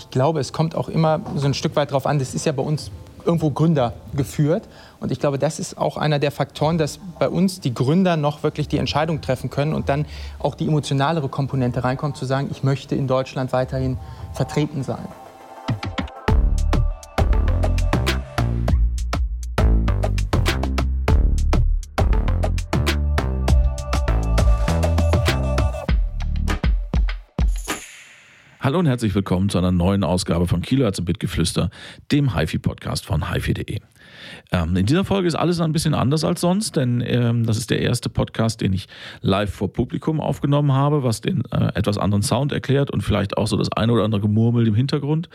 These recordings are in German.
ich glaube, es kommt auch immer so ein Stück weit darauf an, das ist ja bei uns irgendwo Gründer geführt. Und ich glaube, das ist auch einer der Faktoren, dass bei uns die Gründer noch wirklich die Entscheidung treffen können und dann auch die emotionalere Komponente reinkommt, zu sagen, ich möchte in Deutschland weiterhin vertreten sein. Hallo und herzlich willkommen zu einer neuen Ausgabe von Kilohertz und Bitgeflüster, dem HiFi-Podcast von HiFi.de. Ähm, in dieser Folge ist alles ein bisschen anders als sonst, denn ähm, das ist der erste Podcast, den ich live vor Publikum aufgenommen habe, was den äh, etwas anderen Sound erklärt und vielleicht auch so das eine oder andere Gemurmel im Hintergrund.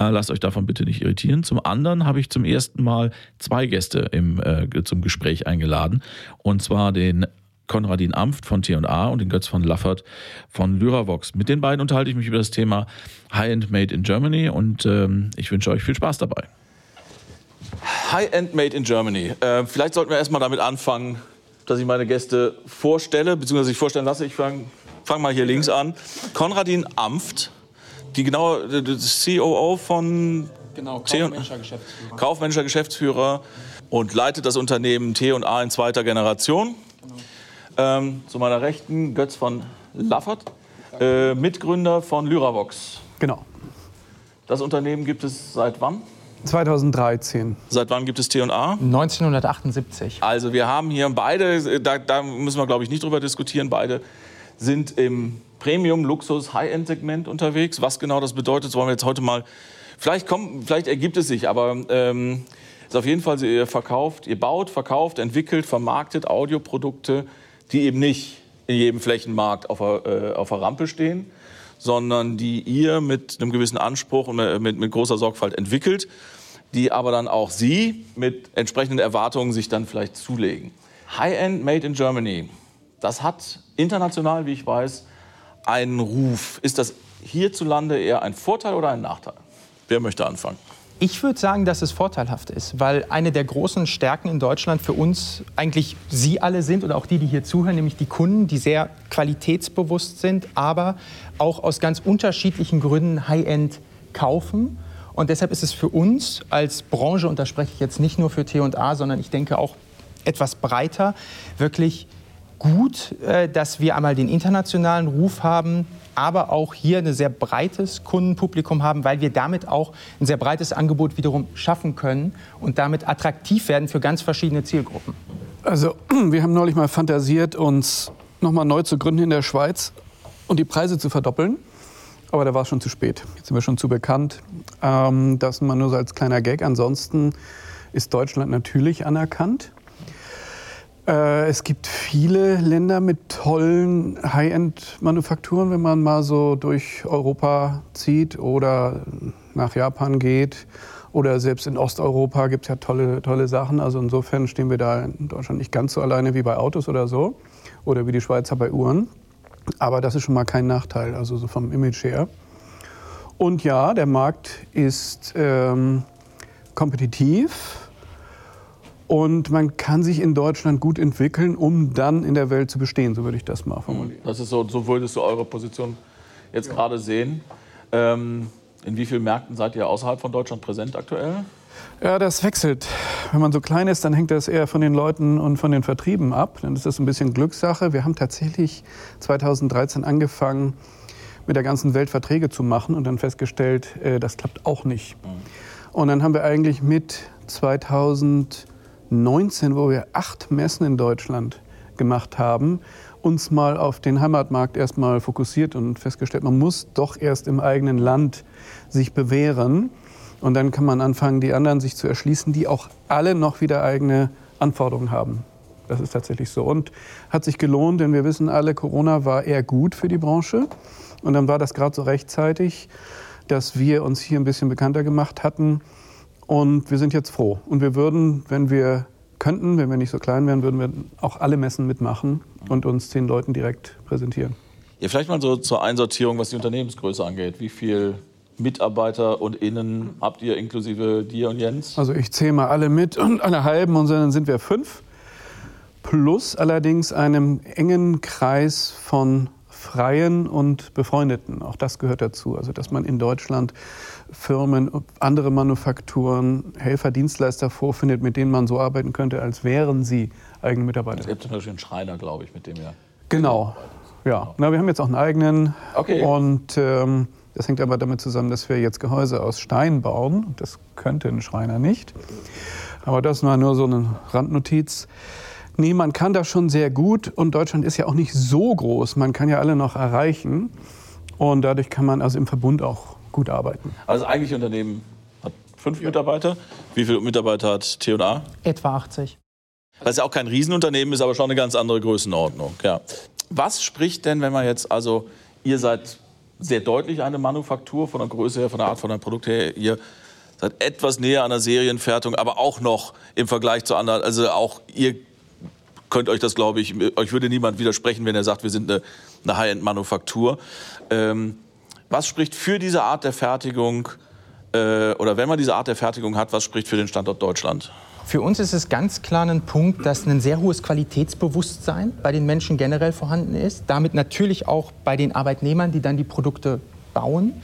Äh, lasst euch davon bitte nicht irritieren. Zum anderen habe ich zum ersten Mal zwei Gäste im, äh, zum Gespräch eingeladen, und zwar den Konradin Amft von T&A und den Götz von Laffert von Lyravox. Mit den beiden unterhalte ich mich über das Thema High-End Made in Germany und ähm, ich wünsche euch viel Spaß dabei. High-End Made in Germany. Äh, vielleicht sollten wir erstmal damit anfangen, dass ich meine Gäste vorstelle, beziehungsweise ich vorstellen lasse. Ich fange fang mal hier links an. Konradin Amft, die genaue COO von Genau, kaufmännischer Geschäftsführer. Kaufmännischer Geschäftsführer und leitet das Unternehmen T&A in zweiter Generation. Ähm, zu meiner Rechten Götz von Laffert, äh, Mitgründer von Lyravox. Genau. Das Unternehmen gibt es seit wann? 2013. Seit wann gibt es T&A? 1978. Also wir haben hier beide, da, da müssen wir glaube ich nicht drüber diskutieren, beide sind im Premium, Luxus, High-End-Segment unterwegs. Was genau das bedeutet, wollen wir jetzt heute mal, vielleicht, kommt, vielleicht ergibt es sich, aber ähm, ist auf jeden Fall, ihr verkauft, ihr baut, verkauft, entwickelt, vermarktet Audioprodukte, die eben nicht in jedem Flächenmarkt auf der, äh, auf der Rampe stehen, sondern die ihr mit einem gewissen Anspruch und mit, mit großer Sorgfalt entwickelt, die aber dann auch Sie mit entsprechenden Erwartungen sich dann vielleicht zulegen. High-End Made in Germany, das hat international, wie ich weiß, einen Ruf. Ist das hierzulande eher ein Vorteil oder ein Nachteil? Wer möchte anfangen? Ich würde sagen, dass es vorteilhaft ist, weil eine der großen Stärken in Deutschland für uns eigentlich Sie alle sind oder auch die, die hier zuhören, nämlich die Kunden, die sehr qualitätsbewusst sind, aber auch aus ganz unterschiedlichen Gründen High-End kaufen. Und deshalb ist es für uns als Branche, und da spreche ich jetzt nicht nur für T&A, sondern ich denke auch etwas breiter, wirklich gut, äh, dass wir einmal den internationalen Ruf haben, aber auch hier ein sehr breites Kundenpublikum haben, weil wir damit auch ein sehr breites Angebot wiederum schaffen können und damit attraktiv werden für ganz verschiedene Zielgruppen. Also wir haben neulich mal fantasiert, uns nochmal neu zu gründen in der Schweiz und die Preise zu verdoppeln. Aber da war es schon zu spät. Jetzt sind wir schon zu bekannt. Ähm, das mal nur so als kleiner Gag. Ansonsten ist Deutschland natürlich anerkannt. Äh, es gibt viele Länder mit tollen High-End-Manufakturen, wenn man mal so durch Europa zieht oder nach Japan geht. Oder selbst in Osteuropa gibt es ja tolle, tolle Sachen. Also insofern stehen wir da in Deutschland nicht ganz so alleine wie bei Autos oder so. Oder wie die Schweizer bei Uhren. Aber das ist schon mal kein Nachteil, also so vom Image her. Und ja, der Markt ist ähm, kompetitiv und man kann sich in Deutschland gut entwickeln, um dann in der Welt zu bestehen, so würde ich das mal formulieren. Das ist so, so würdest du eure Position jetzt ja. gerade sehen. Ähm, in wie vielen Märkten seid ihr außerhalb von Deutschland präsent aktuell? Ja, das wechselt. Wenn man so klein ist, dann hängt das eher von den Leuten und von den Vertrieben ab. Dann ist das ein bisschen Glückssache. Wir haben tatsächlich 2013 angefangen, mit der ganzen Welt Verträge zu machen und dann festgestellt, äh, das klappt auch nicht. Mhm. Und dann haben wir eigentlich mit 2000 19, wo wir acht Messen in Deutschland gemacht haben, uns mal auf den Heimatmarkt erstmal fokussiert und festgestellt, man muss doch erst im eigenen Land sich bewähren. Und dann kann man anfangen, die anderen sich zu erschließen, die auch alle noch wieder eigene Anforderungen haben. Das ist tatsächlich so. Und hat sich gelohnt, denn wir wissen alle, Corona war eher gut für die Branche. Und dann war das gerade so rechtzeitig, dass wir uns hier ein bisschen bekannter gemacht hatten und wir sind jetzt froh. Und wir würden, wenn wir könnten, wenn wir nicht so klein wären, würden wir auch alle Messen mitmachen und uns zehn Leuten direkt präsentieren. Ja, vielleicht mal so zur Einsortierung, was die Unternehmensgröße angeht. Wie viele Mitarbeiter und Innen habt ihr inklusive dir und Jens? Also ich zähle mal alle mit und alle halben und dann sind wir fünf. Plus allerdings einem engen Kreis von Freien und Befreundeten. Auch das gehört dazu. Also dass man in Deutschland Firmen, andere Manufakturen, Helfer, Dienstleister vorfindet, mit denen man so arbeiten könnte, als wären sie eigene Mitarbeiter. Es gibt zum Beispiel einen Schreiner, glaube ich, mit dem ja. Genau. Ja, Na, wir haben jetzt auch einen eigenen. Okay. Und ähm, das hängt aber damit zusammen, dass wir jetzt Gehäuse aus Stein bauen. Das könnte ein Schreiner nicht. Aber das war nur so eine Randnotiz. Nee, man kann das schon sehr gut und Deutschland ist ja auch nicht so groß. Man kann ja alle noch erreichen und dadurch kann man also im Verbund auch gut arbeiten. Also das eigentliche Unternehmen hat fünf Mitarbeiter. Wie viele Mitarbeiter hat T&A? Etwa 80. Das ist ja auch kein Riesenunternehmen, ist aber schon eine ganz andere Größenordnung. Ja. Was spricht denn, wenn man jetzt, also ihr seid sehr deutlich eine Manufaktur von der Größe her, von der Art von einem Produkt her, ihr seid etwas näher an der Serienfertigung, aber auch noch im Vergleich zu anderen, also auch ihr könnt euch das, glaube ich, euch würde niemand widersprechen, wenn er sagt, wir sind eine, eine High-End-Manufaktur. Ähm, was spricht für diese Art der Fertigung äh, oder wenn man diese Art der Fertigung hat, was spricht für den Standort Deutschland? Für uns ist es ganz klar ein Punkt, dass ein sehr hohes Qualitätsbewusstsein bei den Menschen generell vorhanden ist. Damit natürlich auch bei den Arbeitnehmern, die dann die Produkte bauen.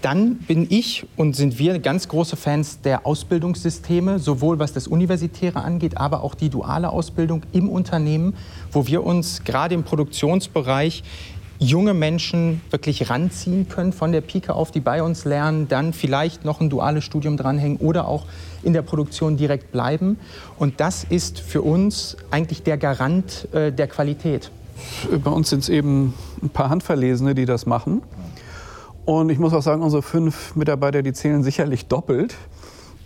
Dann bin ich und sind wir ganz große Fans der Ausbildungssysteme, sowohl was das Universitäre angeht, aber auch die duale Ausbildung im Unternehmen, wo wir uns gerade im Produktionsbereich junge Menschen wirklich ranziehen können von der Pike auf, die bei uns lernen, dann vielleicht noch ein duales Studium dranhängen oder auch in der Produktion direkt bleiben. Und das ist für uns eigentlich der Garant äh, der Qualität. Bei uns sind es eben ein paar Handverlesene, die das machen. Und ich muss auch sagen, unsere fünf Mitarbeiter, die zählen sicherlich doppelt,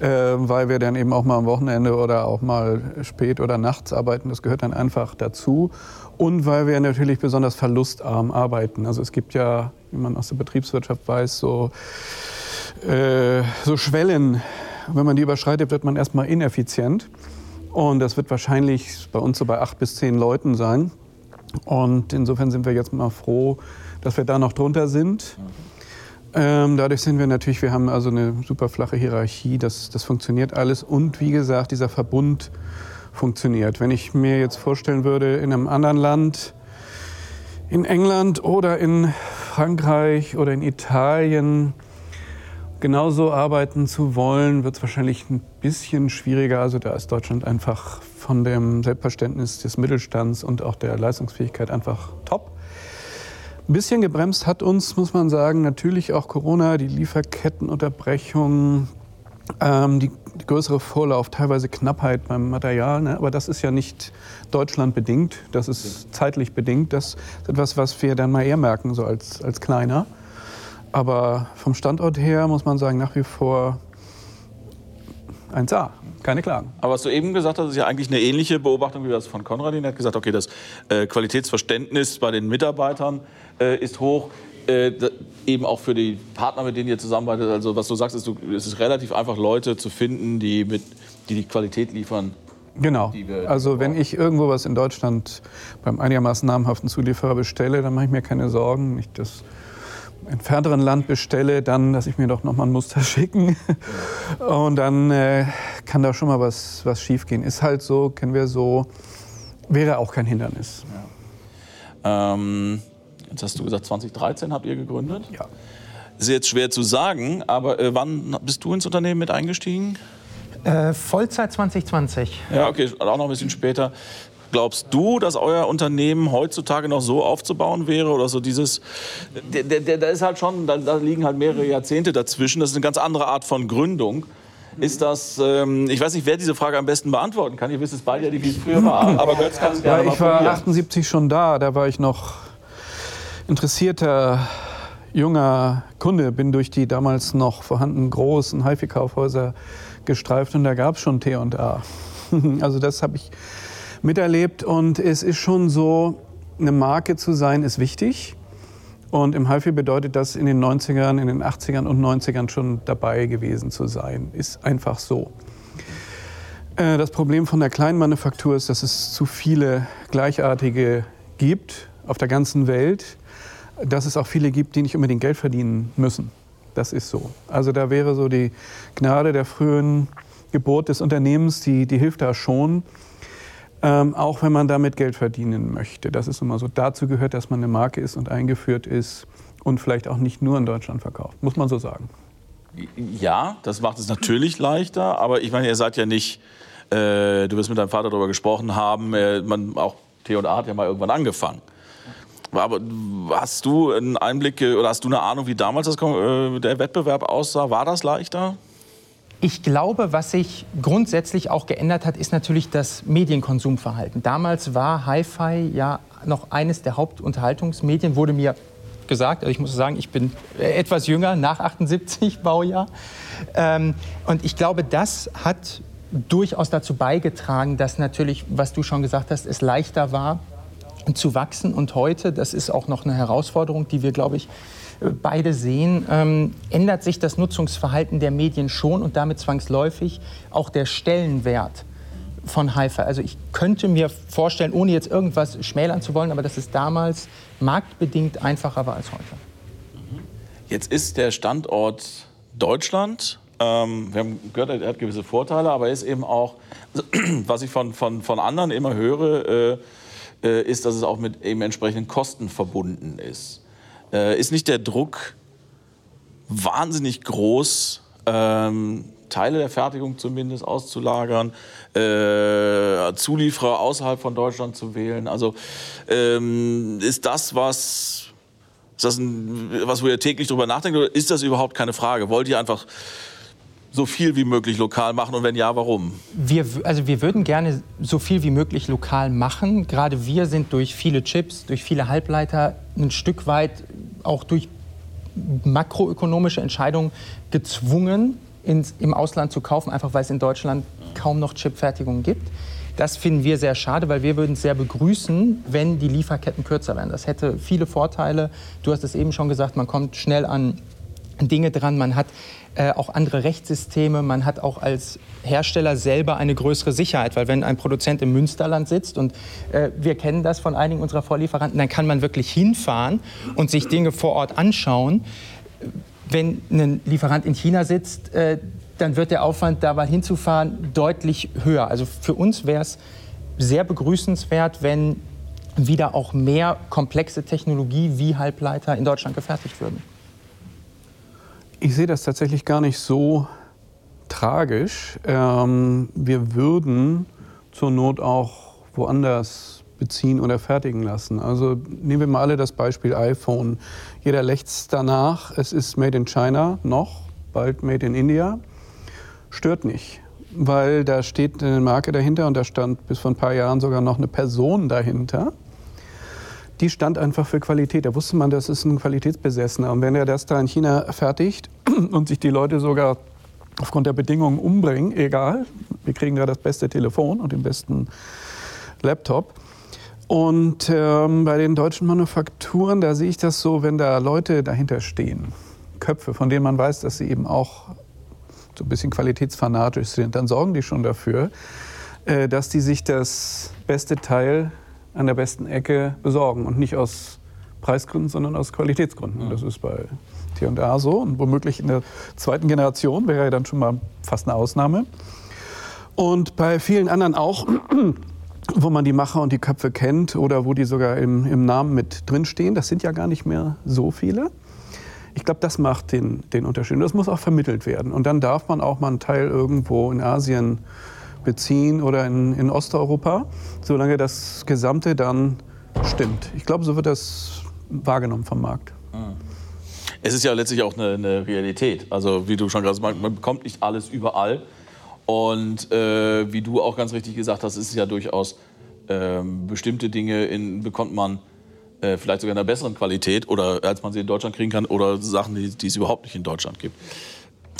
äh, weil wir dann eben auch mal am Wochenende oder auch mal spät oder nachts arbeiten. Das gehört dann einfach dazu. Und weil wir natürlich besonders verlustarm arbeiten. Also es gibt ja, wie man aus der Betriebswirtschaft weiß, so, äh, so Schwellen. Wenn man die überschreitet, wird man erstmal ineffizient. Und das wird wahrscheinlich bei uns so bei acht bis zehn Leuten sein. Und insofern sind wir jetzt mal froh, dass wir da noch drunter sind. Ähm, dadurch sind wir natürlich, wir haben also eine super flache Hierarchie, das, das funktioniert alles. Und wie gesagt, dieser Verbund funktioniert. Wenn ich mir jetzt vorstellen würde, in einem anderen Land, in England oder in Frankreich oder in Italien, genauso arbeiten zu wollen, wird es wahrscheinlich ein bisschen schwieriger. Also da ist Deutschland einfach von dem Selbstverständnis des Mittelstands und auch der Leistungsfähigkeit einfach top. Ein bisschen gebremst hat uns, muss man sagen, natürlich auch Corona, die Lieferkettenunterbrechung, ähm, die, die, größere Vorlauf, teilweise Knappheit beim Material. Ne? Aber das ist ja nicht Deutschland bedingt, das ist zeitlich bedingt. Das ist etwas, was wir dann mal eher merken, so als, als Kleiner. Aber vom Standort her muss man sagen, nach wie vor 1A. Keine Klagen. Aber was du eben gesagt hast, ist ja eigentlich eine ähnliche Beobachtung wie das von Konradin. Er hat gesagt, okay, das äh, Qualitätsverständnis bei den Mitarbeitern äh, ist hoch. Äh, eben auch für die Partner, mit denen ihr zusammenarbeitet. Also was du sagst, ist, du, es ist relativ einfach, Leute zu finden, die, mit, die die Qualität liefern. Genau. Die wir, die also wenn ich irgendwo was in Deutschland beim einigermaßen namhaften Zulieferer bestelle, dann mache ich mir keine Sorgen. Ich das entfernteren Land bestelle, dann lasse ich mir doch noch mal ein Muster schicken. Und dann äh, kann da schon mal was, was schief gehen. Ist halt so, kennen wir so, wäre auch kein Hindernis. Ja. Ähm, jetzt hast du gesagt, 2013 habt ihr gegründet. Ja. Ist jetzt schwer zu sagen, aber äh, wann bist du ins Unternehmen mit eingestiegen? Äh, Vollzeit 2020. Ja, okay, auch noch ein bisschen später. Glaubst du, dass euer Unternehmen heutzutage noch so aufzubauen wäre oder so dieses, da ist halt schon, da, da, liegen halt mehrere Jahrzehnte dazwischen. Das ist eine ganz andere Art von Gründung. Ist das, ähm, ich weiß nicht, wer diese Frage am besten beantworten kann. Ihr wisst es beide ja, wie es früher war. Aber Götz kann es gerne ja, Ich war 78 schon da, da war ich noch interessierter junger Kunde, bin durch die damals noch vorhandenen großen HiFi-Kaufhäuser gestreift und da gab es schon T&A. Also das habe ich miterlebt. Und es ist schon so, eine Marke zu sein, ist wichtig. Und im HiFi bedeutet das, in den 90ern, in den 80ern und 90ern schon dabei gewesen zu sein. Ist einfach so. Äh, das Problem von der Kleinmanufaktur ist, dass es zu viele gleichartige gibt auf der ganzen Welt. Dass es auch viele gibt, die nicht unbedingt Geld verdienen müssen. Das ist so. Also da wäre so die Gnade der frühen Geburt des Unternehmens, die, die hilft da schon. Ähm, auch wenn man damit Geld verdienen möchte. Das ist immer so. Dazu gehört, dass man eine Marke ist und eingeführt ist und vielleicht auch nicht nur in Deutschland verkauft, muss man so sagen. Ja, das macht es natürlich leichter, aber ich meine, ihr seid ja nicht, äh, du wirst mit deinem Vater darüber gesprochen haben, äh, man, auch T&A hat ja mal irgendwann angefangen. Aber hast du einen Einblick oder hast du eine Ahnung, wie damals das, äh, der Wettbewerb aussah? War das leichter? Ich glaube, was sich grundsätzlich auch geändert hat, ist natürlich das Medienkonsumverhalten. Damals war Hi-Fi ja noch eines der Hauptunterhaltungsmedien, wurde mir gesagt. Also ich muss sagen, ich bin etwas jünger, nach 78 Baujahr. Ähm, und ich glaube, das hat durchaus dazu beigetragen, dass natürlich, was du schon gesagt hast, es leichter war zu wachsen. Und heute, das ist auch noch eine Herausforderung, die wir, glaube ich, beide sehen, ähm, ändert sich das Nutzungsverhalten der Medien schon und damit zwangsläufig auch der Stellenwert von Haifa. Also ich könnte mir vorstellen, ohne jetzt irgendwas schmälern zu wollen, aber dass es damals marktbedingt einfacher war als heute. Jetzt ist der Standort Deutschland. Ähm, wir haben gehört, er hat gewisse Vorteile, aber er ist eben auch, also, was ich von, von, von anderen immer höre, äh, äh, ist, dass es auch mit eben entsprechenden Kosten verbunden ist. Äh, ist nicht der Druck wahnsinnig groß, ähm, Teile der Fertigung zumindest auszulagern, äh, Zulieferer außerhalb von Deutschland zu wählen. Also ähm, ist das was, ist das ein, was, wo ihr täglich drüber nachdenkt, oder ist das überhaupt keine Frage? Wollt ihr einfach so viel wie möglich lokal machen und wenn ja, warum? Wir, also wir würden gerne so viel wie möglich lokal machen. Gerade wir sind durch viele Chips, durch viele Halbleiter ein Stück weit auch durch makroökonomische Entscheidungen gezwungen, ins, im Ausland zu kaufen, einfach weil es in Deutschland kaum noch Chipfertigungen gibt. Das finden wir sehr schade, weil wir würden es sehr begrüßen, wenn die Lieferketten kürzer wären. Das hätte viele Vorteile. Du hast es eben schon gesagt, man kommt schnell an Dinge dran, man hat äh, auch andere Rechtssysteme, man hat auch als Hersteller selber eine größere Sicherheit, weil wenn ein Produzent im Münsterland sitzt und äh, wir kennen das von einigen unserer Vorlieferanten, dann kann man wirklich hinfahren und sich Dinge vor Ort anschauen. Wenn ein Lieferant in China sitzt, äh, dann wird der Aufwand, da mal hinzufahren, deutlich höher. Also für uns wäre es sehr begrüßenswert, wenn wieder auch mehr komplexe Technologie wie Halbleiter in Deutschland gefertigt würden. Ich sehe das tatsächlich gar nicht so tragisch. Ähm, wir würden zur Not auch woanders beziehen oder fertigen lassen. Also nehmen wir mal alle das Beispiel iPhone. Jeder lächzt danach. Es ist Made in China noch, bald Made in India. Stört nicht, weil da steht eine Marke dahinter und da stand bis vor ein paar Jahren sogar noch eine Person dahinter die stand einfach für Qualität. Da wusste man, das ist ein Qualitätsbesessener. Und wenn er das da in China fertigt und sich die Leute sogar aufgrund der Bedingungen umbringen, egal, wir kriegen da das beste Telefon und den besten Laptop. Und ähm, bei den deutschen Manufakturen, da sehe ich das so, wenn da Leute dahinter stehen, Köpfe, von denen man weiß, dass sie eben auch so ein bisschen qualitätsfanatisch sind, dann sorgen die schon dafür, äh, dass die sich das beste Teil an der besten Ecke besorgen und nicht aus Preisgründen, sondern aus Qualitätsgründen. Das ist bei T&A so und womöglich in der zweiten Generation wäre ja dann schon mal fast eine Ausnahme. Und bei vielen anderen auch, wo man die Macher und die Köpfe kennt oder wo die sogar im, im Namen mit drinstehen, das sind ja gar nicht mehr so viele. Ich glaube, das macht den, den Unterschied. Und das muss auch vermittelt werden. Und dann darf man auch mal einen Teil irgendwo in Asien beziehen oder in, in Osteuropa, solange das Gesamte dann stimmt. Ich glaube, so wird das wahrgenommen vom Markt. Mhm. Es ist ja letztlich auch eine, eine Realität. Also wie du schon gerade sagst, man bekommt nicht alles überall. Und äh, wie du auch ganz richtig gesagt hast, ist es ja durchaus ähm, bestimmte Dinge in, bekommt man äh, vielleicht sogar in einer besseren Qualität oder als man sie in Deutschland kriegen kann oder Sachen, die, die es überhaupt nicht in Deutschland gibt.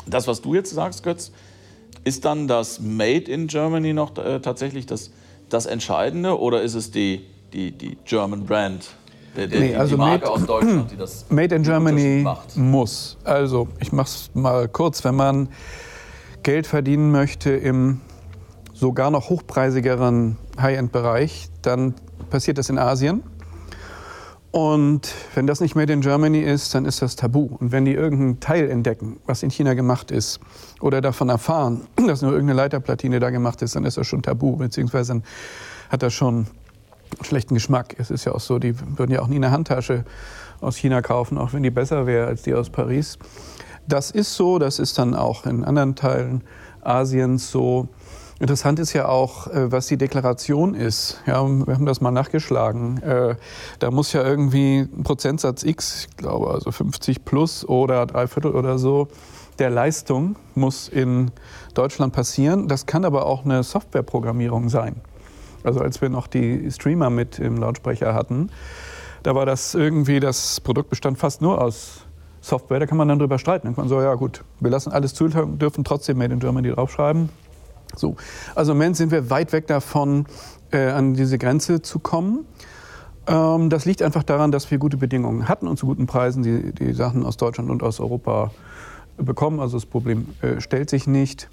Das, was du jetzt sagst, Götz, ist dann das Made in Germany noch äh, tatsächlich das, das Entscheidende oder ist es die, die, die German Brand? Der, der, nee, also die Marke made, aus Deutschland, die das Made in Germany muss. Also ich mache es mal kurz, wenn man Geld verdienen möchte im sogar noch hochpreisigeren High-End-Bereich, dann passiert das in Asien. Und wenn das nicht Made in Germany ist, dann ist das tabu. Und wenn die irgendein Teil entdecken, was in China gemacht ist, oder davon erfahren, dass nur irgendeine Leiterplatine da gemacht ist, dann ist das schon tabu, beziehungsweise dann hat das schon schlechten Geschmack. Es ist ja auch so, die würden ja auch nie eine Handtasche aus China kaufen, auch wenn die besser wäre als die aus Paris. Das ist so, das ist dann auch in anderen Teilen Asiens so. Interessant ist ja auch, äh, was die Deklaration ist. Ja, wir haben das mal nachgeschlagen. Äh, da muss ja irgendwie ein Prozentsatz X, ich glaube also 50 plus oder drei Viertel oder so, der Leistung muss in Deutschland passieren. Das kann aber auch eine Softwareprogrammierung sein. Also als wir noch die Streamer mit im Lautsprecher hatten, da war das irgendwie, das Produkt bestand fast nur aus Software. Da kann man dann drüber streiten. Dann kann man so, ja gut, wir lassen alles zu, dürfen trotzdem Made in Germany draufschreiben. So. Also im Moment sind wir weit weg davon, äh, an diese Grenze zu kommen. Ähm, das liegt einfach daran, dass wir gute Bedingungen hatten und zu guten Preisen die, die Sachen aus Deutschland und aus Europa bekommen. Also das Problem äh, stellt sich nicht.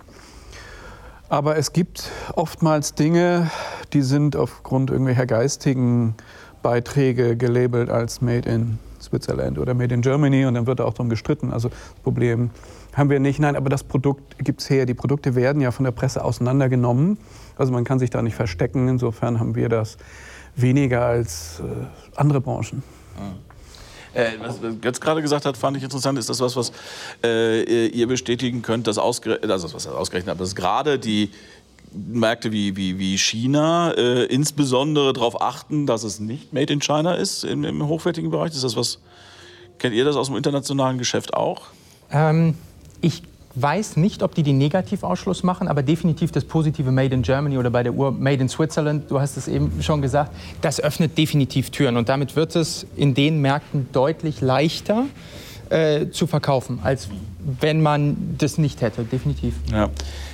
Aber es gibt oftmals Dinge, die sind aufgrund irgendwelcher geistigen Beiträge gelabelt als Made in Switzerland oder Made in Germany und dann wird auch darum gestritten. Also das Problem haben wir nicht. Nein, aber das Produkt gibt es her. Die Produkte werden ja von der Presse auseinandergenommen. Also man kann sich da nicht verstecken. Insofern haben wir das weniger als äh, andere Branchen. Äh, was Götz gerade gesagt hat, fand ich interessant. Ist das was, was äh, ihr bestätigen könnt, dass ausgerechnet, also was ausgerechnet, dass gerade die Märkte wie, wie, wie China äh, insbesondere darauf achten, dass es nicht Made in China ist im, im hochwertigen Bereich? Ist das was, kennt ihr das aus dem internationalen Geschäft auch? Ähm, ich weiß nicht, ob die den Negativausschluss machen, aber definitiv das positive Made in Germany oder bei der Uhr Made in Switzerland, du hast es eben schon gesagt, das öffnet definitiv Türen und damit wird es in den Märkten deutlich leichter äh, zu verkaufen, als wenn man das nicht hätte, definitiv. Ja.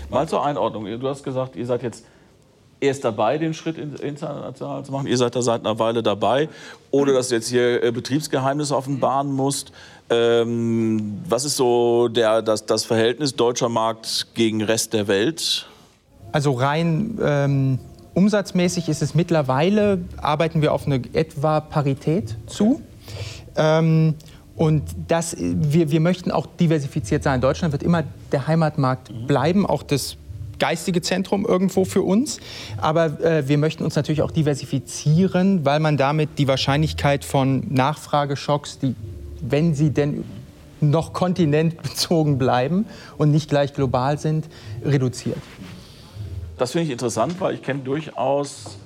Mal zur Einordnung. Du hast gesagt, ihr seid jetzt erst dabei, den Schritt international zu machen. Ihr seid da seit einer Weile dabei, ohne dass du jetzt hier äh, Betriebsgeheimnisse offenbaren musst. Ähm, was ist so der, das, das Verhältnis deutscher Markt gegen Rest der Welt? Also rein ähm, umsatzmäßig ist es mittlerweile, arbeiten wir auf eine etwa Parität zu. Ähm, und das, wir, wir möchten auch diversifiziert sein. Deutschland wird immer der Heimatmarkt bleiben, auch das geistige Zentrum irgendwo für uns. Aber äh, wir möchten uns natürlich auch diversifizieren, weil man damit die Wahrscheinlichkeit von Nachfrageschocks, die wenn sie denn noch kontinentbezogen bleiben und nicht gleich global sind, reduziert. Das finde ich interessant, weil ich kenne durchaus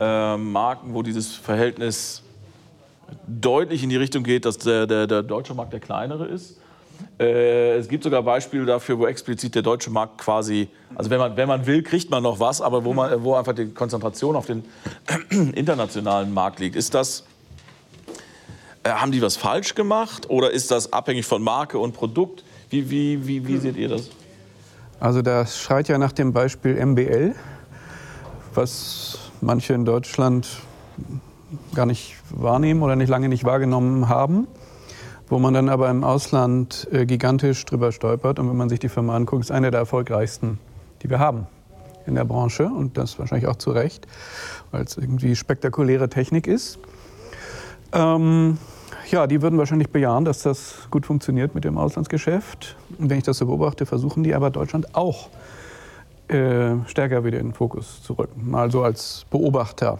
äh, Marken, wo dieses Verhältnis deutlich in die Richtung geht, dass der, der, der deutsche Markt der kleinere ist. Äh, es gibt sogar Beispiele dafür, wo explizit der deutsche Markt quasi, also wenn man, wenn man will, kriegt man noch was, aber wo, man, wo einfach die Konzentration auf den internationalen Markt liegt. Ist das haben die was falsch gemacht oder ist das abhängig von Marke und Produkt? Wie, wie, wie, wie seht ihr das? Also das schreit ja nach dem Beispiel MBL, was manche in Deutschland gar nicht wahrnehmen oder nicht lange nicht wahrgenommen haben, wo man dann aber im Ausland äh, gigantisch drüber stolpert. Und wenn man sich die Firma anguckt, ist eine der erfolgreichsten, die wir haben in der Branche und das wahrscheinlich auch zu Recht, weil es irgendwie spektakuläre Technik ist. Ähm, ja, die würden wahrscheinlich bejahen, dass das gut funktioniert mit dem Auslandsgeschäft. Und wenn ich das so beobachte, versuchen die aber Deutschland auch äh, stärker wieder in den Fokus zu rücken. Mal so als Beobachter.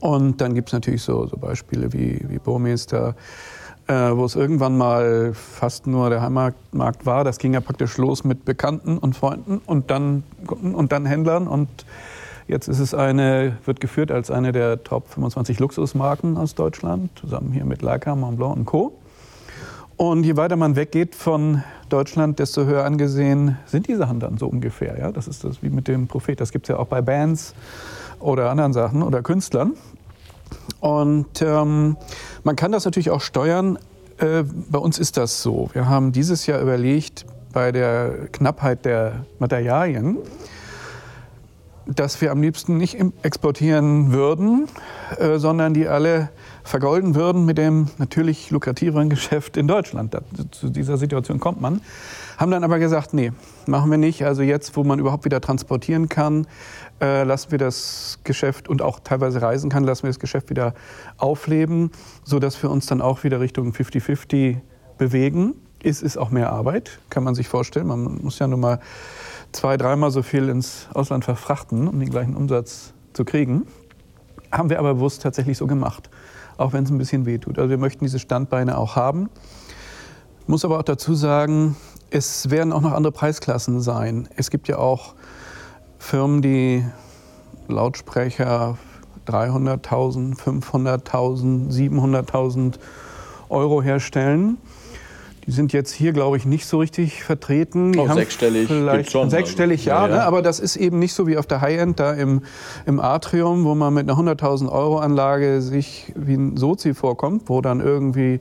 Und dann gibt es natürlich so, so, Beispiele wie, wie Burmester, äh, wo es irgendwann mal fast nur der Heimatmarkt war. Das ging ja praktisch los mit Bekannten und Freunden und dann, und dann Händlern und Jetzt ist es eine, wird geführt als eine der Top 25 Luxusmarken aus Deutschland, zusammen hier mit Leica, Montblanc und Co. Und je weiter man weggeht von Deutschland, desto höher angesehen sind die Sachen dann so ungefähr. Ja? Das ist das wie mit dem Prophet. Das gibt es ja auch bei Bands oder anderen Sachen oder Künstlern. Und ähm, man kann das natürlich auch steuern. Äh, bei uns ist das so. Wir haben dieses Jahr überlegt, bei der Knappheit der Materialien, dass wir am liebsten nicht exportieren würden, äh, sondern die alle vergolden würden mit dem natürlich lukrativeren Geschäft in Deutschland. zu dieser Situation kommt man. Haben dann aber gesagt, nee, machen wir nicht. Also jetzt, wo man überhaupt wieder transportieren kann, äh, lassen wir das Geschäft und auch teilweise reisen kann, lassen wir das Geschäft wieder aufleben, sodass wir uns dann auch wieder Richtung 50-50 bewegen. Es ist auch mehr Arbeit, kann man sich vorstellen. Man muss ja nun mal zwei, dreimal so viel ins Ausland verfrachten, um den gleichen Umsatz zu kriegen. Haben wir aber bewusst tatsächlich so gemacht, auch wenn es ein bisschen wehtut. Also wir möchten diese Standbeine auch haben. Muss aber auch dazu sagen, es werden auch noch andere Preisklassen sein. Es gibt ja auch Firmen, die Lautsprecher 300.000, 500.000, 700.000 Euro herstellen. Die sind jetzt hier, glaube ich, nicht so richtig vertreten. Die oh, sechsstellig. Vielleicht schon, sechsstellig, ja, ja, ja. Ne? aber das ist eben nicht so wie auf der High-End da im, im Atrium, wo man mit einer 100.000 Euro Anlage sich wie ein Sozi vorkommt, wo dann irgendwie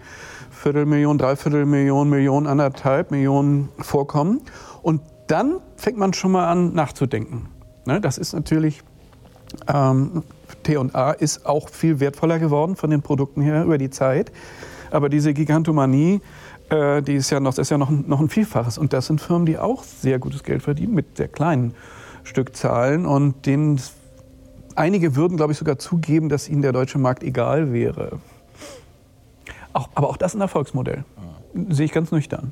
Viertelmillion, Dreiviertelmillion, Million, anderthalb Millionen vorkommen. Und dann fängt man schon mal an nachzudenken. Ne? Das ist natürlich ähm, T&A ist auch viel wertvoller geworden von den Produkten her über die Zeit. Aber diese Gigantomanie äh, die ist ja noch, das ist ja noch, noch ein Vielfaches. Und das sind Firmen, die auch sehr gutes Geld verdienen mit sehr kleinen Stückzahlen und denen einige würden, glaube ich, sogar zugeben, dass ihnen der deutsche Markt egal wäre. Auch, aber auch das ist ein Erfolgsmodell. Sehe ich ganz nüchtern.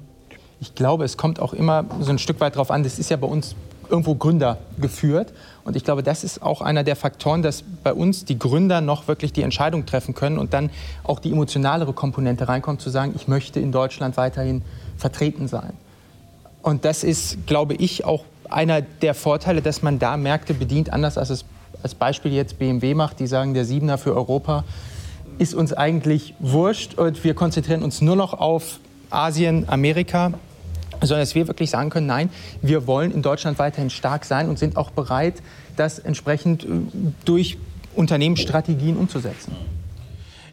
Ich glaube, es kommt auch immer so ein Stück weit darauf an, das ist ja bei uns irgendwo Gründer geführt. Und ich glaube, das ist auch einer der Faktoren, dass bei uns die Gründer noch wirklich die Entscheidung treffen können und dann auch die emotionalere Komponente reinkommt, zu sagen, ich möchte in Deutschland weiterhin vertreten sein. Und das ist, glaube ich, auch einer der Vorteile, dass man da Märkte bedient, anders als es als Beispiel jetzt BMW macht, die sagen, der Siebener für Europa ist uns eigentlich wurscht und wir konzentrieren uns nur noch auf Asien, Amerika sondern dass wir wirklich sagen können, nein, wir wollen in Deutschland weiterhin stark sein und sind auch bereit, das entsprechend äh, durch Unternehmensstrategien umzusetzen.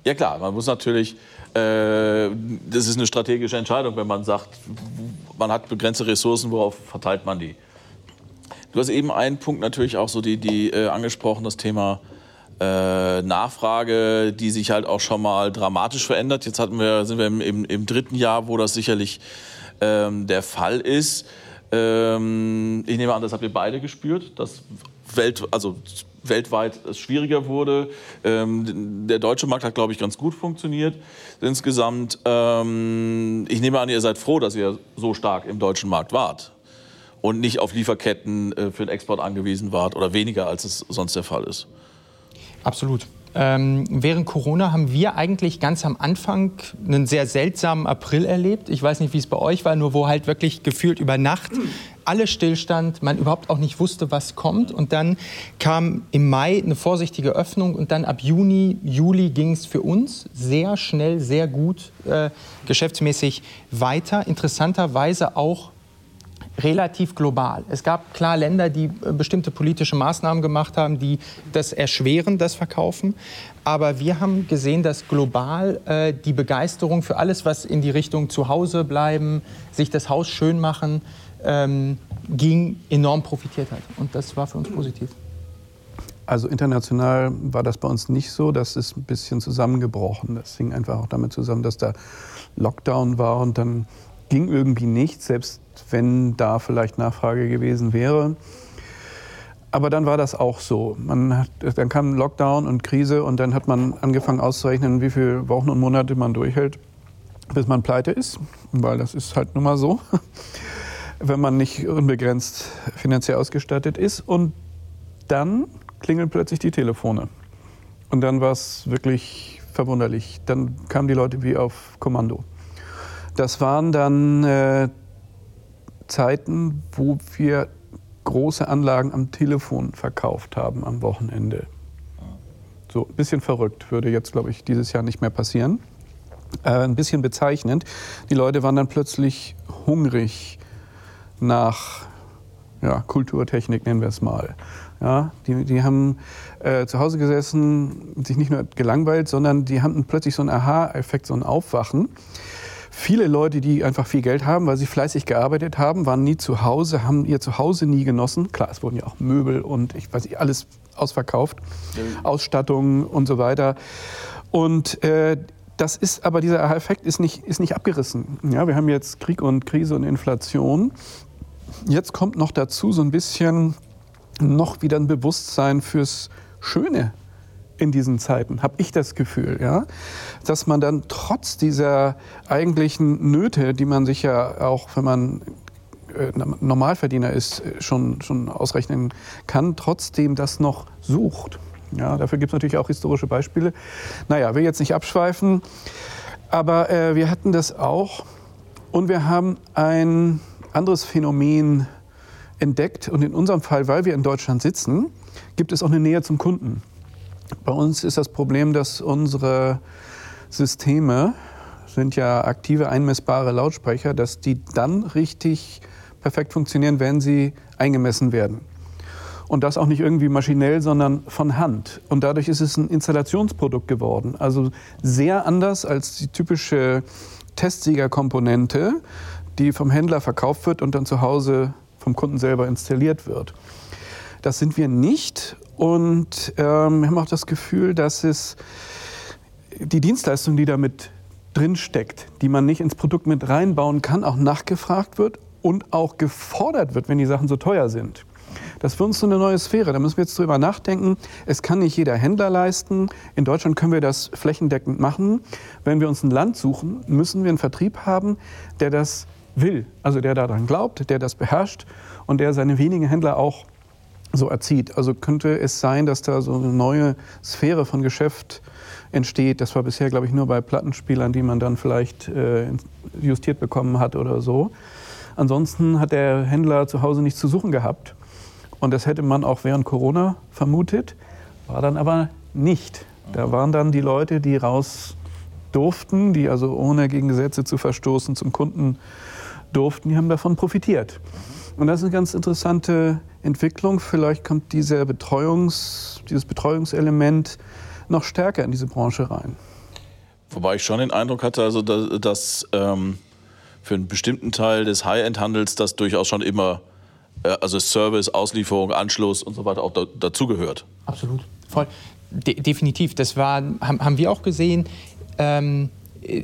Ja klar, man muss natürlich, äh, das ist eine strategische Entscheidung, wenn man sagt, man hat begrenzte Ressourcen, worauf verteilt man die? Du hast eben einen Punkt natürlich auch so die, die äh, angesprochen, das Thema äh, Nachfrage, die sich halt auch schon mal dramatisch verändert. Jetzt hatten wir, sind wir im, im, im dritten Jahr, wo das sicherlich ähm, der Fall ist. Ähm, ich nehme an, das habt ihr beide gespürt, dass Welt, also weltweit es schwieriger wurde. Ähm, der deutsche Markt hat, glaube ich, ganz gut funktioniert insgesamt. Ähm, ich nehme an, ihr seid froh, dass ihr so stark im deutschen Markt wart und nicht auf Lieferketten äh, für den Export angewiesen wart oder weniger, als es sonst der Fall ist. Absolut. Ähm, während Corona haben wir eigentlich ganz am Anfang einen sehr seltsamen April erlebt. Ich weiß nicht, wie es bei euch war, nur wo halt wirklich gefühlt über Nacht alle Stillstand, man überhaupt auch nicht wusste, was kommt. Und dann kam im Mai eine vorsichtige Öffnung und dann ab Juni, Juli ging es für uns sehr schnell, sehr gut äh, geschäftsmäßig weiter. Interessanterweise auch relativ global. Es gab klar Länder, die äh, bestimmte politische Maßnahmen gemacht haben, die das erschweren, das Verkaufen. Aber wir haben gesehen, dass global äh, die Begeisterung für alles, was in die Richtung zu Hause bleiben, sich das Haus schön machen, ähm, ging, enorm profitiert hat. Und das war für uns positiv. Also international war das bei uns nicht so. Das ist ein bisschen zusammengebrochen. Das hing einfach auch damit zusammen, dass da Lockdown war und dann ging irgendwie nichts. Selbst wenn da vielleicht Nachfrage gewesen wäre. Aber dann war das auch so. Man hat, dann kam Lockdown und Krise und dann hat man angefangen auszurechnen, wie viele Wochen und Monate man durchhält, bis man pleite ist, weil das ist halt nun mal so, wenn man nicht unbegrenzt finanziell ausgestattet ist. Und dann klingeln plötzlich die Telefone. Und dann war es wirklich verwunderlich. Dann kamen die Leute wie auf Kommando. Das waren dann äh, Zeiten, wo wir große Anlagen am Telefon verkauft haben am Wochenende. So ein bisschen verrückt, würde jetzt, glaube ich, dieses Jahr nicht mehr passieren. Äh, ein bisschen bezeichnend. Die Leute waren dann plötzlich hungrig nach ja, Kulturtechnik, nennen wir es mal. Ja, die, die haben äh, zu Hause gesessen, sich nicht nur gelangweilt, sondern die hatten plötzlich so einen Aha-Effekt, so ein Aufwachen. Viele Leute, die einfach viel Geld haben, weil sie fleißig gearbeitet haben, waren nie zu Hause, haben ihr Zuhause nie genossen. Klar, es wurden ja auch Möbel und ich weiß nicht, alles ausverkauft, ja. Ausstattung und so weiter. Und äh, das ist aber dieser Effekt ist nicht, ist nicht abgerissen. Ja, wir haben jetzt Krieg und Krise und Inflation. Jetzt kommt noch dazu so ein bisschen noch wieder ein Bewusstsein fürs Schöne in diesen Zeiten, habe ich das Gefühl, ja, dass man dann trotz dieser eigentlichen Nöte, die man sich ja auch, wenn man äh, Normalverdiener ist, schon, schon ausrechnen kann, trotzdem das noch sucht. Ja, dafür gibt es natürlich auch historische Beispiele. Naja, will jetzt nicht abschweifen, aber äh, wir hatten das auch und wir haben ein anderes Phänomen entdeckt und in unserem Fall, weil wir in Deutschland sitzen, gibt es auch eine Nähe zum Kunden. Bei uns ist das Problem, dass unsere Systeme sind ja aktive, einmessbare Lautsprecher, dass die dann richtig perfekt funktionieren, wenn sie eingemessen werden. Und das auch nicht irgendwie maschinell, sondern von Hand. Und dadurch ist es ein Installationsprodukt geworden. Also sehr anders als die typische Testsiegerkomponente, die vom Händler verkauft wird und dann zu Hause vom Kunden selber installiert wird. Das sind wir nicht und ähm, wir haben auch das Gefühl, dass es die Dienstleistung, die damit drinsteckt, die man nicht ins Produkt mit reinbauen kann, auch nachgefragt wird und auch gefordert wird, wenn die Sachen so teuer sind. Das ist für uns so eine neue Sphäre. Da müssen wir jetzt drüber nachdenken. Es kann nicht jeder Händler leisten. In Deutschland können wir das flächendeckend machen. Wenn wir uns ein Land suchen, müssen wir einen Vertrieb haben, der das will, also der daran glaubt, der das beherrscht und der seine wenigen Händler auch so erzieht. Also könnte es sein, dass da so eine neue Sphäre von Geschäft entsteht. Das war bisher, glaube ich, nur bei Plattenspielern, die man dann vielleicht äh, justiert bekommen hat oder so. Ansonsten hat der Händler zu Hause nichts zu suchen gehabt. Und das hätte man auch während Corona vermutet, war dann aber nicht. Da waren dann die Leute, die raus durften, die also ohne gegen Gesetze zu verstoßen zum Kunden durften, die haben davon profitiert. Und das ist eine ganz interessante Entwicklung. Vielleicht kommt diese Betreuungs, dieses Betreuungselement noch stärker in diese Branche rein. Wobei ich schon den Eindruck hatte, also dass, dass ähm, für einen bestimmten Teil des High-End-Handels das durchaus schon immer, äh, also Service, Auslieferung, Anschluss und so weiter auch da, dazugehört. Absolut, voll. De definitiv, das war, haben, haben wir auch gesehen. Ähm,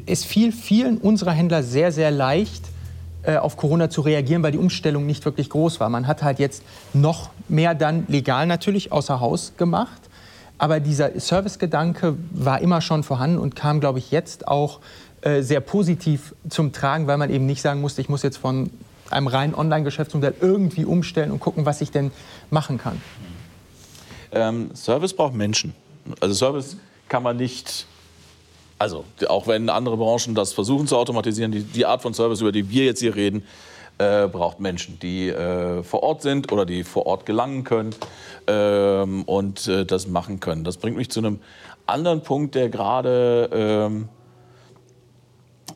es fiel vielen unserer Händler sehr, sehr leicht, äh, auf Corona zu reagieren, weil die Umstellung nicht wirklich groß war. Man hat halt jetzt noch mehr dann legal natürlich außer Haus gemacht. Aber dieser Servicegedanke war immer schon vorhanden und kam, glaube ich, jetzt auch äh, sehr positiv zum Tragen, weil man eben nicht sagen musste, ich muss jetzt von einem reinen Online-Geschäftsmodell irgendwie umstellen und gucken, was ich denn machen kann. Ähm, Service braucht Menschen. Also Service kann man nicht also auch wenn andere Branchen das versuchen zu automatisieren, die, die Art von Service, über die wir jetzt hier reden, äh, braucht Menschen, die äh, vor Ort sind oder die vor Ort gelangen können ähm, und äh, das machen können. Das bringt mich zu einem anderen Punkt, der gerade ähm,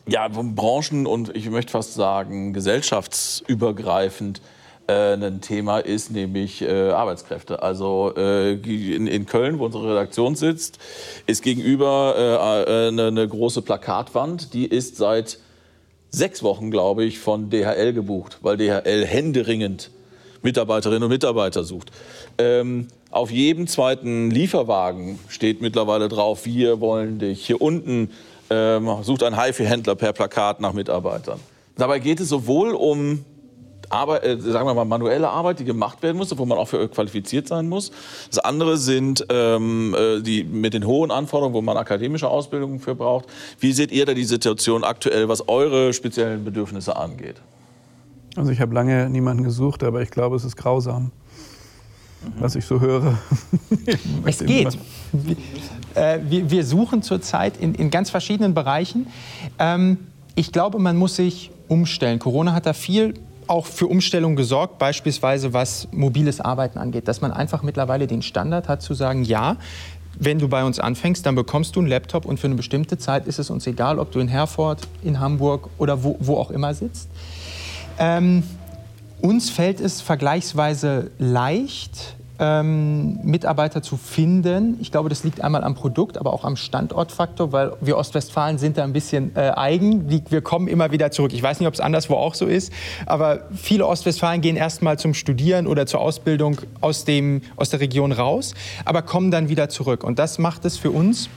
ja, Branchen und ich möchte fast sagen gesellschaftsübergreifend äh, ein Thema ist, nämlich äh, Arbeitskräfte. Also äh, in, in, Köln, wo unsere Redaktion sitzt, ist gegenüber äh, eine, eine große Plakatwand, die ist seit sechs Wochen, glaube ich, von DHL gebucht, weil DHL händeringend Mitarbeiterinnen und Mitarbeiter sucht. Ähm, auf jedem zweiten Lieferwagen steht mittlerweile drauf, wir wollen dich. Hier unten ähm, sucht ein HIFI-Händler per Plakat nach Mitarbeitern. Dabei geht es sowohl um Arbeit, äh, sagen wir mal, manuelle Arbeit, die gemacht werden muss, wo man auch für qualifiziert sein muss. Das andere sind ähm, äh, die mit den hohen Anforderungen, wo man akademische Ausbildung für braucht. Wie seht ihr da die Situation aktuell, was eure speziellen Bedürfnisse angeht? Also ich habe lange niemanden gesucht, aber ich glaube, es ist grausam, mhm. was ich so höre. es geht. Äh, wir, wir, suchen zurzeit in, in ganz verschiedenen Bereichen. Ähm, ich glaube, man muss sich umstellen. Corona hat da viel auch für Umstellung gesorgt, beispielsweise was mobiles Arbeiten angeht, dass man einfach mittlerweile den Standard hat zu sagen, ja, wenn du bei uns anfängst, dann bekommst du einen Laptop und für eine bestimmte Zeit ist es uns egal, ob du in Herford, in Hamburg oder wo, wo auch immer sitzt. Ähm, uns fällt es vergleichsweise leicht, ähm, Mitarbeiter zu finden. Ich glaube, das liegt einmal am Produkt, aber auch am Standortfaktor, weil wir Ostwestfalen sind da ein bisschen äh, eigen. Wir kommen immer wieder zurück. Ich weiß nicht, ob es anderswo auch so ist, aber viele Ostwestfalen gehen erstmal zum Studieren oder zur Ausbildung aus, dem, aus der Region raus, aber kommen dann wieder zurück. Und das macht es für uns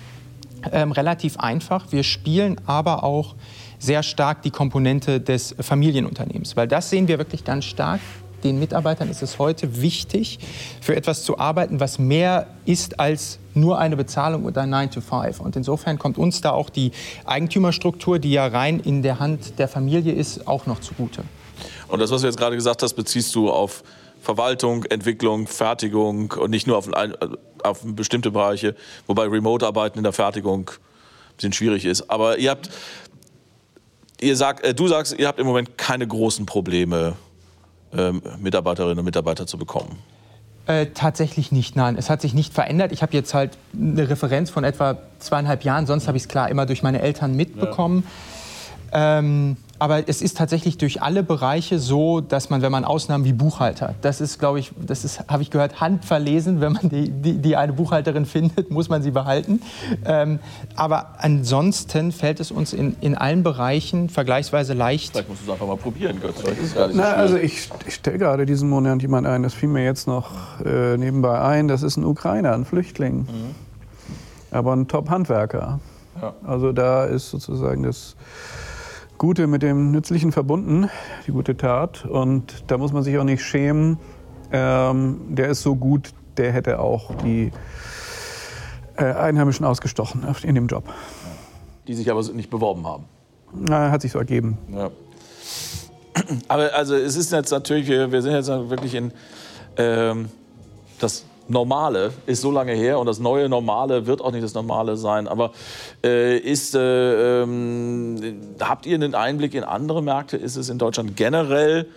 ähm, relativ einfach. Wir spielen aber auch sehr stark die Komponente des Familienunternehmens, weil das sehen wir wirklich ganz stark. Den Mitarbeitern ist es heute wichtig, für etwas zu arbeiten, was mehr ist als nur eine Bezahlung oder ein 9 to 5. Und insofern kommt uns da auch die Eigentümerstruktur, die ja rein in der Hand der Familie ist, auch noch zugute. Und das, was du jetzt gerade gesagt hast, beziehst du auf Verwaltung, Entwicklung, Fertigung und nicht nur auf, ein, auf bestimmte Bereiche, wobei Remote-Arbeiten in der Fertigung ein bisschen schwierig ist. Aber ihr habt, ihr sagt, äh, du sagst, ihr habt im Moment keine großen Probleme, ähm, Mitarbeiterinnen und Mitarbeiter zu bekommen. Äh, tatsächlich nicht, nein. Es hat sich nicht verändert. Ich habe jetzt halt eine Referenz von etwa zweieinhalb Jahren. Sonst habe ich es klar immer durch meine Eltern mitbekommen. Ja. Ähm, aber es ist tatsächlich durch alle Bereiche so, dass man, wenn man Ausnahmen wie Buchhalter, das ist, glaube ich, das ist, habe ich gehört, handverlesen, wenn man die, die, die, eine Buchhalterin findet, muss man sie behalten. Ähm, aber ansonsten fällt es uns in, in allen Bereichen vergleichsweise leicht. Vielleicht musst du es einfach mal probieren, Götz. Na, also ich, ich stelle gerade diesen Monat jemand ein, das fiel mir jetzt noch äh, nebenbei ein, das ist ein Ukrainer, ein Flüchtling. Mhm. Aber ein Top-Handwerker. Ja. Also da ist sozusagen das Gute mit dem Nützlichen verbunden, die gute Tat. Und da muss man sich auch nicht schämen. Ähm, der ist so gut, der hätte auch die äh, Einheimischen ausgestochen in dem Job. Die sich aber nicht beworben haben. Na, hat sich so ergeben. Ja. Aber also es ist jetzt natürlich, wir sind jetzt wirklich in ähm, das Normale ist so lange her und das neue Normale wird auch nicht das Normale sein. Aber äh, ist, äh, ähm, habt ihr einen Einblick in andere Märkte? Ist es in Deutschland generell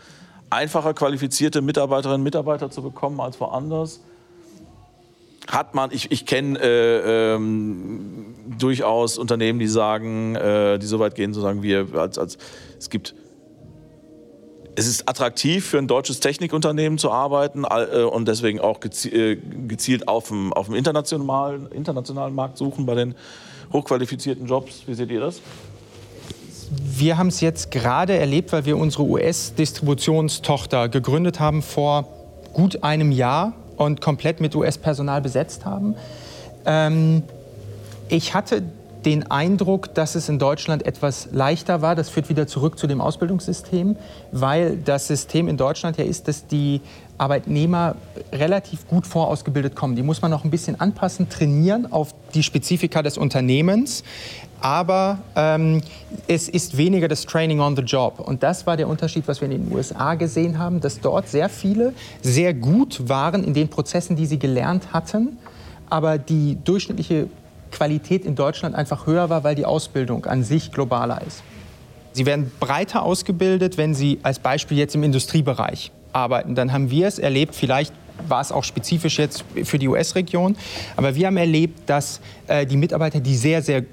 einfacher qualifizierte Mitarbeiterinnen und Mitarbeiter zu bekommen als woanders? Hat man, ich, ich kenne äh, ähm, durchaus Unternehmen, die sagen, äh, die so weit gehen, zu sagen, wir als, als es gibt es ist attraktiv für ein deutsches Technikunternehmen zu arbeiten äh, und deswegen auch äh, gezielt auf dem, auf dem internationalen, internationalen Markt suchen bei den hochqualifizierten Jobs. Wie seht ihr das? Wir haben es jetzt gerade erlebt, weil wir unsere US-Distributionstochter gegründet haben vor gut einem Jahr und komplett mit US-Personal besetzt haben. Ähm, ich hatte den Eindruck, dass es in Deutschland etwas leichter war. Das führt wieder zurück zu dem Ausbildungssystem, weil das System in Deutschland ja ist, dass die Arbeitnehmer relativ gut vorausgebildet kommen. Die muss man noch ein bisschen anpassen, trainieren auf die Spezifika des Unternehmens. Aber ähm, es ist weniger das Training on the Job. Und das war der Unterschied, was wir in den USA gesehen haben, dass dort sehr viele sehr gut waren in den Prozessen, die sie gelernt hatten. Aber die durchschnittliche Qualität in Deutschland einfach höher war, weil die Ausbildung an sich globaler ist. Sie werden breiter ausgebildet, wenn Sie als Beispiel jetzt im Industriebereich arbeiten. Dann haben wir es erlebt, vielleicht war es auch spezifisch jetzt für die US-Region, aber wir haben erlebt, dass äh, die Mitarbeiter, die sehr, sehr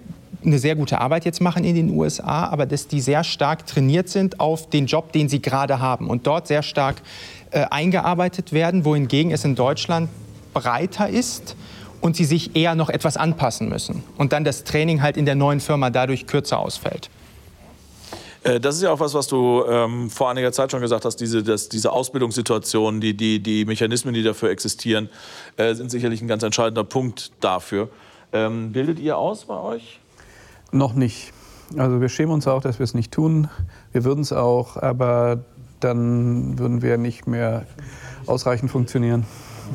eine sehr gute Arbeit jetzt machen in den USA, aber dass die sehr stark trainiert sind auf den Job, den sie gerade haben und dort sehr stark äh, eingearbeitet werden, wohingegen es in Deutschland breiter ist und sie sich eher noch etwas anpassen müssen und dann das Training halt in der neuen Firma dadurch kürzer ausfällt. Äh, das ist ja auch was, was du ähm, vor einiger Zeit schon gesagt hast. Diese, das, diese Ausbildungssituationen, die, die, die Mechanismen, die dafür existieren, äh, sind sicherlich ein ganz entscheidender Punkt dafür. Ähm, bildet ihr aus bei euch? Noch nicht. Also wir schämen uns auch, dass wir es nicht tun. Wir würden es auch, aber dann würden wir nicht mehr ausreichend funktionieren.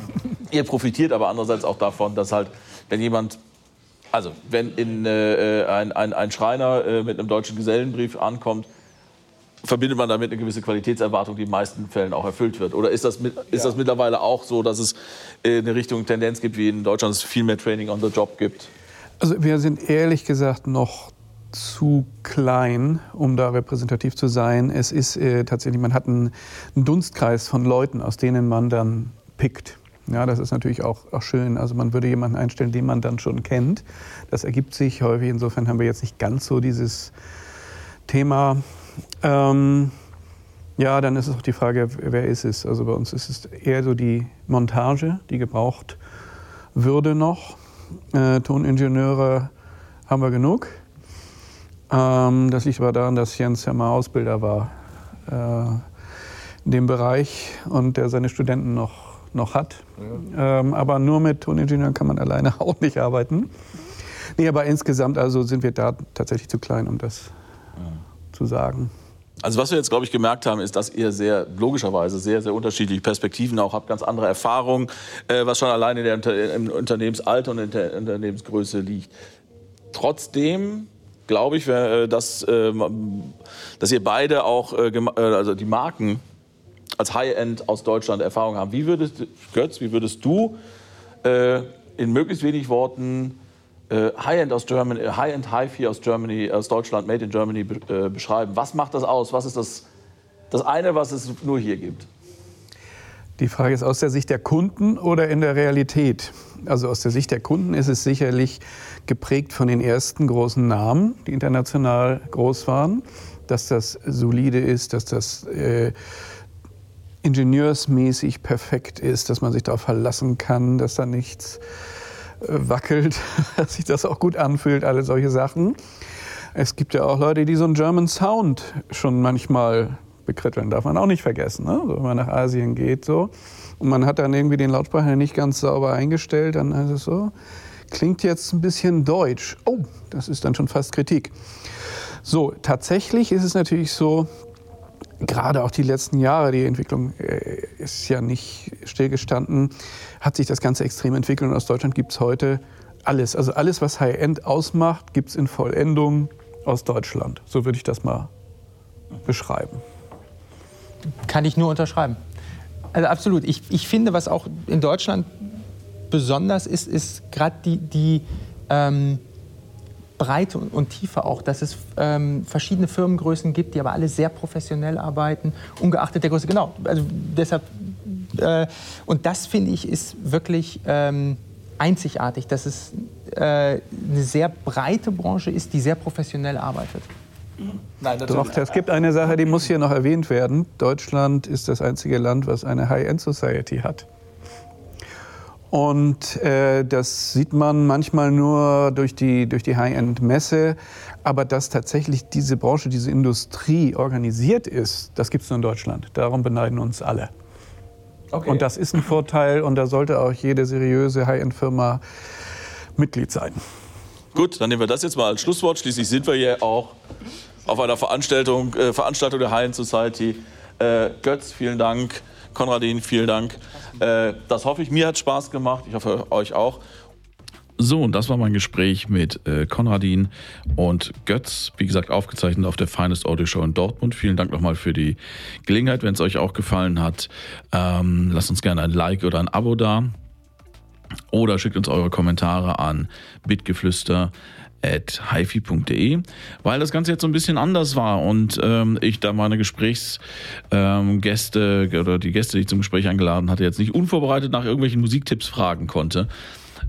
Ihr profitiert aber andererseits auch davon, dass halt, wenn jemand, also wenn in, äh, ein, ein, ein Schreiner äh, mit einem deutschen Gesellenbrief ankommt, verbindet man damit eine gewisse Qualitätserwartung, die in den meisten Fällen auch erfüllt wird? Oder ist das, ist ja. das mittlerweile auch so, dass es äh, eine Richtung Tendenz gibt, wie in Deutschland es viel mehr Training on the Job gibt? Also wir sind ehrlich gesagt noch zu klein, um da repräsentativ zu sein. Es ist äh, tatsächlich, man hat einen, einen Dunstkreis von Leuten, aus denen man dann pickt. Ja, das ist natürlich auch, auch schön. Also man würde jemanden einstellen, den man dann schon kennt. Das ergibt sich häufig. Insofern haben wir jetzt nicht ganz so dieses Thema. Ähm, ja, dann ist es auch die Frage, wer ist es? Also bei uns ist es eher so die Montage, die gebraucht würde noch. Äh, Toningenieure haben wir genug. Ähm, das liegt aber daran, dass Jens ja mal Ausbilder war äh, in dem Bereich und der seine Studenten noch noch hat. Ja. Ähm, aber nur mit Toningenieuren kann man alleine auch nicht arbeiten. Nee, aber insgesamt also sind wir da tatsächlich zu klein, um das ja. zu sagen. Also was wir jetzt, glaube ich, gemerkt haben, ist, dass ihr sehr, logischerweise, sehr, sehr unterschiedliche Perspektiven auch habt, ganz andere Erfahrungen, äh, was schon alleine in der, im Unternehmensalter und in der Unternehmensgröße liegt. Trotzdem glaube ich, äh, dass, ähm, dass ihr beide auch äh, äh, also die Marken als High-End aus Deutschland Erfahrung haben. Wie würdest, Götz, wie würdest du in möglichst wenig Worten High-End aus Germany, High-End Hi-Fi aus Germany, aus Deutschland, Made in Germany beschreiben? Was macht das aus? Was ist das, das eine, was es nur hier gibt? Die Frage ist aus der Sicht der Kunden oder in der Realität? Also aus der Sicht der Kunden ist es sicherlich geprägt von den ersten großen Namen, die international groß waren, dass das solide ist, dass das äh, ingenieursmäßig perfekt ist, dass man sich darauf verlassen kann, dass da nichts äh, wackelt, dass sich das auch gut anfühlt, alle solche Sachen. Es gibt ja auch Leute, die so einen German Sound schon manchmal bekritteln, darf man auch nicht vergessen, ne? wenn man nach Asien geht. So. Und man hat dann irgendwie den Lautsprecher nicht ganz sauber eingestellt, dann heißt es so, klingt jetzt ein bisschen deutsch. Oh, das ist dann schon fast Kritik. So, tatsächlich ist es natürlich so, gerade auch die letzten Jahre, die Entwicklung äh, ist ja nicht stillgestanden, hat sich das Ganze extrem entwickelt und aus Deutschland gibt es heute alles. Also alles, was High-End ausmacht, gibt es in Vollendung aus Deutschland. So würde ich das mal beschreiben. Kann ich nur unterschreiben. Also absolut. Ich, ich finde, was auch in Deutschland besonders ist, ist gerade die, die ähm, Breite und, Tiefe auch, dass es ähm, verschiedene Firmengrößen gibt, die aber alle sehr professionell arbeiten, ungeachtet der Größe. Genau, also deshalb, äh, und das finde ich ist wirklich ähm, einzigartig, dass es äh, eine sehr breite Branche ist, die sehr professionell arbeitet. Nein, Doch, es gibt eine Sache, die muss hier noch erwähnt werden. Deutschland ist das einzige Land, was eine High-End-Society hat. Und äh, das sieht man manchmal nur durch die, durch die High-End-Messe. Aber dass tatsächlich diese Branche, diese Industrie organisiert ist, das gibt es nur in Deutschland. Darum beneiden uns alle. Okay. Und das ist ein Vorteil und da sollte auch jede seriöse High-End-Firma Mitglied sein. Gut, dann nehmen wir das jetzt mal als Schlusswort. Schließlich sind wir hier auch auf einer Veranstaltung, äh, Veranstaltung der High-End Society. Äh, Götz, vielen Dank. Konradin, vielen Dank. Äh, das hoffe ich, mir hat Spaß gemacht. Ich hoffe, euch auch. So, und das war mein Gespräch mit äh, Konradin und Götz, wie gesagt, aufgezeichnet auf der Finest Audio Show in Dortmund. Vielen Dank nochmal für die Gelegenheit. Wenn es euch auch gefallen hat, ähm, lasst uns gerne ein Like oder ein Abo da. Oder schickt uns eure Kommentare an bitgeflüster hifi.de, weil das Ganze jetzt so ein bisschen anders war und ähm, ich da meine Gesprächsgäste ähm, oder die Gäste, die ich zum Gespräch eingeladen hatte, jetzt nicht unvorbereitet nach irgendwelchen Musiktipps fragen konnte.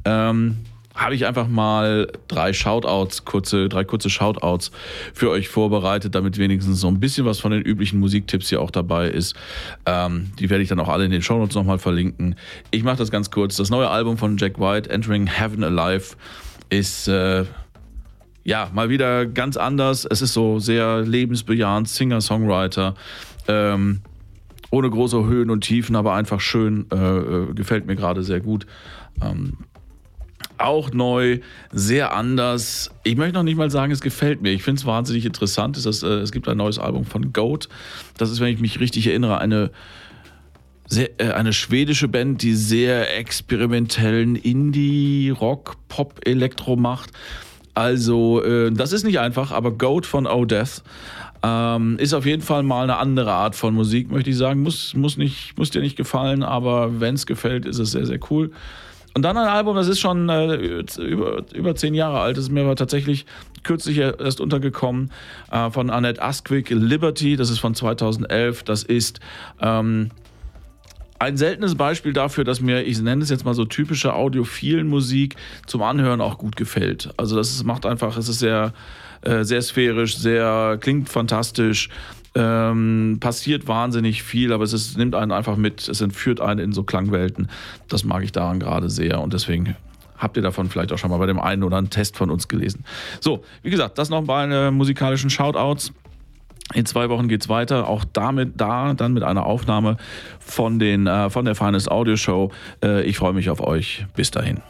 Ähm, habe ich einfach mal drei Shoutouts, kurze, drei kurze Shoutouts für euch vorbereitet, damit wenigstens so ein bisschen was von den üblichen Musiktipps hier auch dabei ist. Ähm, die werde ich dann auch alle in den Shownotes nochmal verlinken. Ich mache das ganz kurz. Das neue Album von Jack White, Entering Heaven Alive, ist äh, ja mal wieder ganz anders. Es ist so sehr lebensbejahend, Singer-Songwriter. Ähm, ohne große Höhen und Tiefen, aber einfach schön, äh, äh gefällt mir gerade sehr gut. Ähm, auch neu, sehr anders. Ich möchte noch nicht mal sagen, es gefällt mir. Ich finde es wahnsinnig interessant. Es, ist, äh, es gibt ein neues Album von Goat. Das ist, wenn ich mich richtig erinnere, eine, sehr, äh, eine schwedische Band, die sehr experimentellen Indie, Rock, Pop, Elektro macht. Also, äh, das ist nicht einfach, aber Goat von O'Death ähm, ist auf jeden Fall mal eine andere Art von Musik, möchte ich sagen. Muss, muss, nicht, muss dir nicht gefallen, aber wenn es gefällt, ist es sehr, sehr cool. Und dann ein Album, das ist schon äh, über, über zehn Jahre alt, das ist mir aber tatsächlich kürzlich erst untergekommen, äh, von Annette Asquith, Liberty, das ist von 2011. Das ist ähm, ein seltenes Beispiel dafür, dass mir, ich nenne es jetzt mal so typische audiophilen Musik zum Anhören auch gut gefällt. Also das ist, macht einfach, es ist sehr, äh, sehr sphärisch, sehr, klingt fantastisch, ähm, passiert wahnsinnig viel, aber es ist, nimmt einen einfach mit, es entführt einen in so Klangwelten. Das mag ich daran gerade sehr und deswegen habt ihr davon vielleicht auch schon mal bei dem einen oder anderen Test von uns gelesen. So, wie gesagt, das noch bei den musikalischen Shoutouts. In zwei Wochen geht es weiter, auch damit da, dann mit einer Aufnahme von, den, äh, von der Finest Audio Show. Äh, ich freue mich auf euch. Bis dahin.